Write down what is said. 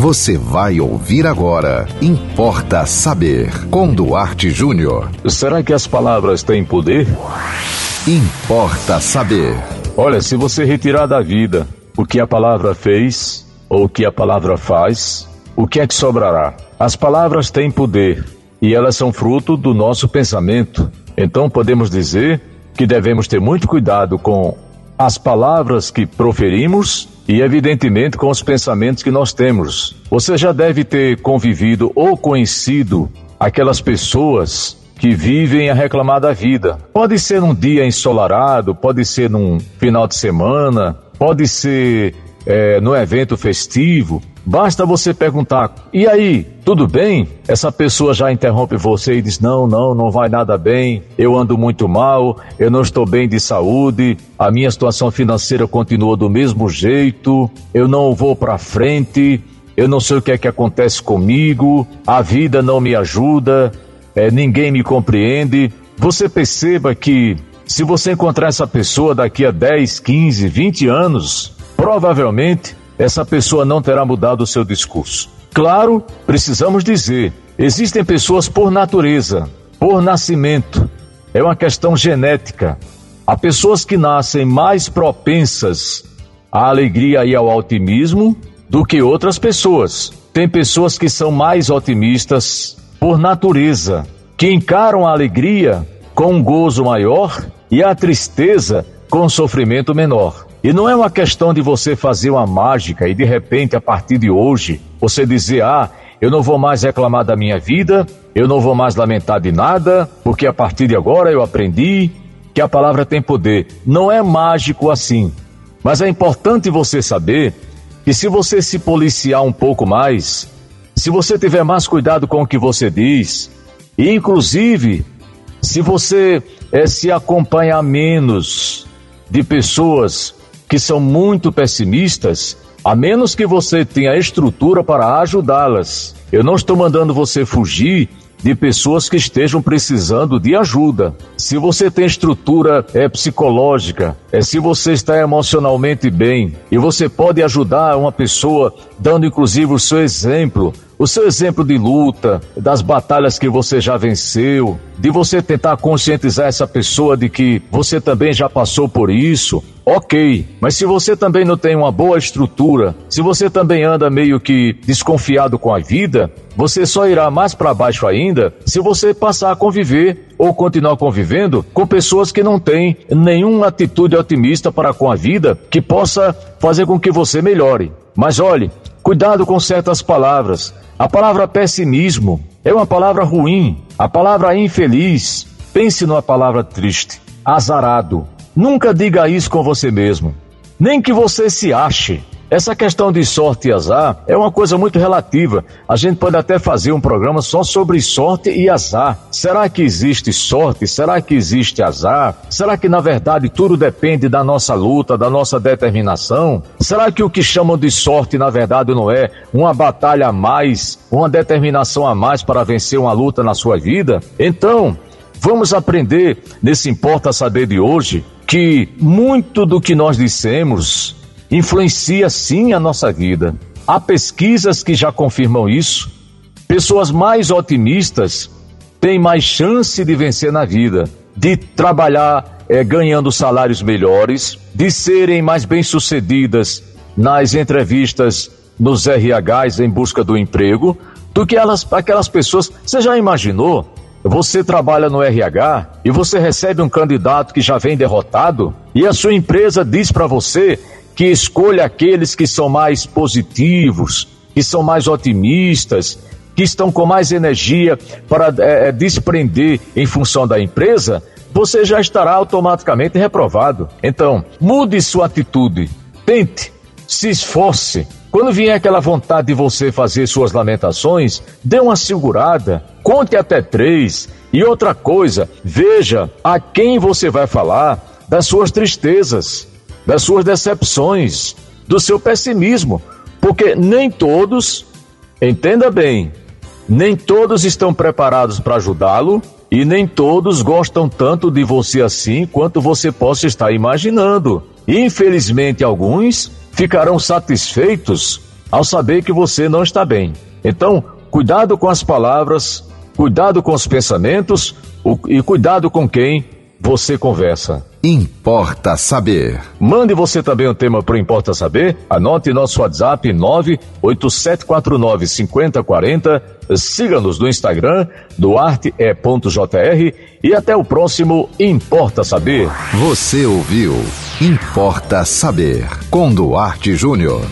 Você vai ouvir agora. Importa saber. Com Duarte Júnior. Será que as palavras têm poder? Importa saber. Olha, se você retirar da vida o que a palavra fez ou o que a palavra faz, o que é que sobrará? As palavras têm poder e elas são fruto do nosso pensamento. Então podemos dizer que devemos ter muito cuidado com as palavras que proferimos e, evidentemente, com os pensamentos que nós temos. Você já deve ter convivido ou conhecido aquelas pessoas que vivem a reclamar da vida. Pode ser num dia ensolarado, pode ser num final de semana, pode ser é, no evento festivo, basta você perguntar: e aí, tudo bem? Essa pessoa já interrompe você e diz: não, não, não vai nada bem, eu ando muito mal, eu não estou bem de saúde, a minha situação financeira continua do mesmo jeito, eu não vou para frente, eu não sei o que é que acontece comigo, a vida não me ajuda, é, ninguém me compreende. Você perceba que se você encontrar essa pessoa daqui a 10, 15, 20 anos, provavelmente essa pessoa não terá mudado o seu discurso. Claro, precisamos dizer, existem pessoas por natureza, por nascimento, é uma questão genética. Há pessoas que nascem mais propensas à alegria e ao otimismo do que outras pessoas. Tem pessoas que são mais otimistas por natureza, que encaram a alegria com um gozo maior e a tristeza com um sofrimento menor. E não é uma questão de você fazer uma mágica e de repente, a partir de hoje, você dizer: ah, eu não vou mais reclamar da minha vida, eu não vou mais lamentar de nada, porque a partir de agora eu aprendi que a palavra tem poder. Não é mágico assim. Mas é importante você saber que se você se policiar um pouco mais, se você tiver mais cuidado com o que você diz, e inclusive se você é, se acompanhar menos de pessoas que são muito pessimistas, a menos que você tenha estrutura para ajudá-las. Eu não estou mandando você fugir de pessoas que estejam precisando de ajuda. Se você tem estrutura é, psicológica, é, se você está emocionalmente bem e você pode ajudar uma pessoa dando inclusive o seu exemplo, o seu exemplo de luta, das batalhas que você já venceu, de você tentar conscientizar essa pessoa de que você também já passou por isso, ok. Mas se você também não tem uma boa estrutura, se você também anda meio que desconfiado com a vida, você só irá mais para baixo ainda se você passar a conviver ou continuar convivendo com pessoas que não têm nenhuma atitude otimista para com a vida que possa fazer com que você melhore. Mas olhe, cuidado com certas palavras. A palavra pessimismo é uma palavra ruim. A palavra infeliz, pense numa palavra triste. Azarado. Nunca diga isso com você mesmo. Nem que você se ache. Essa questão de sorte e azar é uma coisa muito relativa. A gente pode até fazer um programa só sobre sorte e azar. Será que existe sorte? Será que existe azar? Será que na verdade tudo depende da nossa luta, da nossa determinação? Será que o que chamam de sorte na verdade não é uma batalha a mais, uma determinação a mais para vencer uma luta na sua vida? Então, vamos aprender nesse Importa Saber de hoje que muito do que nós dissemos influencia sim a nossa vida. Há pesquisas que já confirmam isso. Pessoas mais otimistas têm mais chance de vencer na vida, de trabalhar é, ganhando salários melhores, de serem mais bem-sucedidas nas entrevistas nos RHs em busca do emprego, do que elas, aquelas pessoas. Você já imaginou? Você trabalha no RH e você recebe um candidato que já vem derrotado e a sua empresa diz para você que escolha aqueles que são mais positivos, que são mais otimistas, que estão com mais energia para é, é, desprender em função da empresa, você já estará automaticamente reprovado. Então, mude sua atitude, tente, se esforce. Quando vier aquela vontade de você fazer suas lamentações, dê uma segurada, conte até três. E outra coisa, veja a quem você vai falar das suas tristezas das suas decepções, do seu pessimismo, porque nem todos, entenda bem, nem todos estão preparados para ajudá-lo e nem todos gostam tanto de você assim quanto você possa estar imaginando. Infelizmente, alguns ficarão satisfeitos ao saber que você não está bem. Então, cuidado com as palavras, cuidado com os pensamentos e cuidado com quem você conversa. Importa saber. Mande você também um tema para Importa Saber. Anote nosso WhatsApp 987495040. Siga-nos no Instagram, duarte.jr e até o próximo Importa Saber. Você ouviu Importa Saber com Duarte Júnior.